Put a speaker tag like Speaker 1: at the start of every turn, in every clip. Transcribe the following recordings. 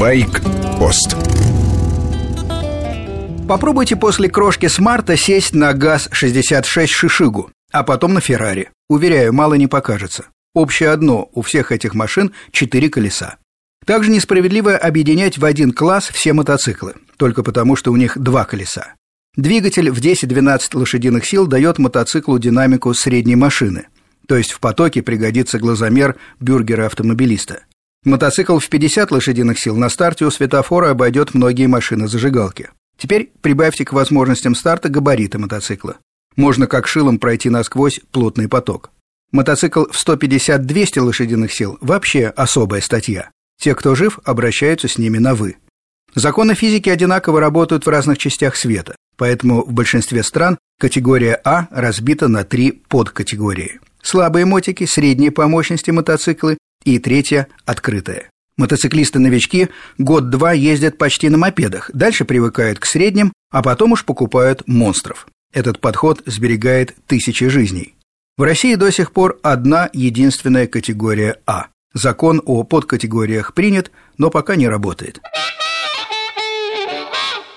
Speaker 1: Байк-пост
Speaker 2: Попробуйте после крошки смарта сесть на ГАЗ-66 Шишигу, а потом на Феррари. Уверяю, мало не покажется. Общее одно – у всех этих машин четыре колеса. Также несправедливо объединять в один класс все мотоциклы, только потому, что у них два колеса. Двигатель в 10-12 лошадиных сил дает мотоциклу динамику средней машины, то есть в потоке пригодится глазомер бюргера-автомобилиста. Мотоцикл в 50 лошадиных сил на старте у светофора обойдет многие машины зажигалки. Теперь прибавьте к возможностям старта габариты мотоцикла. Можно как шилом пройти насквозь плотный поток. Мотоцикл в 150-200 лошадиных сил – вообще особая статья. Те, кто жив, обращаются с ними на «вы». Законы физики одинаково работают в разных частях света, поэтому в большинстве стран категория А разбита на три подкатегории. Слабые мотики, средние по мощности мотоциклы и третья – открытая. Мотоциклисты-новички год-два ездят почти на мопедах, дальше привыкают к средним, а потом уж покупают монстров. Этот подход сберегает тысячи жизней. В России до сих пор одна единственная категория А. Закон о подкатегориях принят, но пока не работает.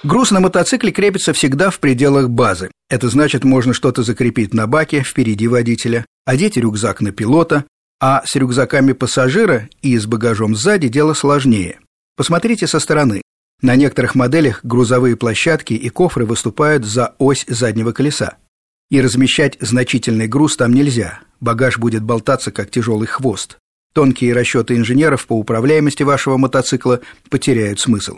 Speaker 2: Груз на мотоцикле крепится всегда в пределах базы. Это значит, можно что-то закрепить на баке впереди водителя, одеть рюкзак на пилота, а с рюкзаками пассажира и с багажом сзади дело сложнее. Посмотрите со стороны. На некоторых моделях грузовые площадки и кофры выступают за ось заднего колеса. И размещать значительный груз там нельзя. Багаж будет болтаться, как тяжелый хвост. Тонкие расчеты инженеров по управляемости вашего мотоцикла потеряют смысл.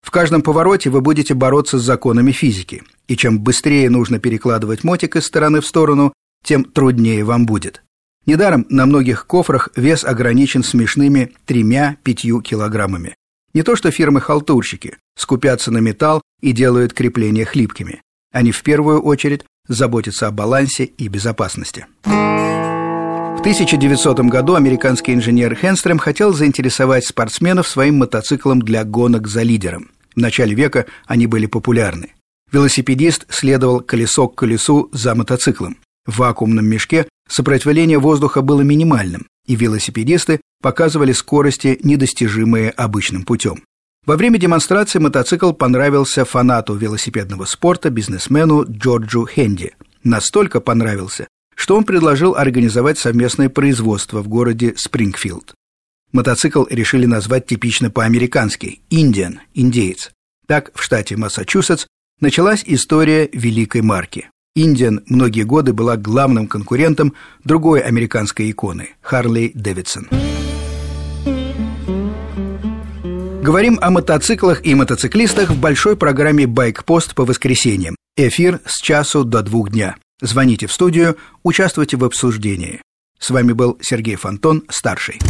Speaker 2: В каждом повороте вы будете бороться с законами физики, и чем быстрее нужно перекладывать мотик из стороны в сторону, тем труднее вам будет. Недаром на многих кофрах вес ограничен смешными тремя-пятью килограммами. Не то что фирмы-халтурщики скупятся на металл и делают крепления хлипкими. Они в первую очередь заботятся о балансе и безопасности. В 1900 году американский инженер Хенстрем хотел заинтересовать спортсменов своим мотоциклом для гонок за лидером. В начале века они были популярны. Велосипедист следовал колесо к колесу за мотоциклом. В вакуумном мешке сопротивление воздуха было минимальным, и велосипедисты показывали скорости, недостижимые обычным путем. Во время демонстрации мотоцикл понравился фанату велосипедного спорта, бизнесмену Джорджу Хенди. Настолько понравился, что он предложил организовать совместное производство в городе Спрингфилд. Мотоцикл решили назвать типично по-американски – «Индиан» – «индеец». Так, в штате Массачусетс началась история великой марки. Индиан многие годы была главным конкурентом другой американской иконы – Харли Дэвидсон. Говорим о мотоциклах и мотоциклистах в большой программе «Байкпост» по воскресеньям. Эфир с часу до двух дня. Звоните в студию, участвуйте в обсуждении. С вами был Сергей Фонтон, старший.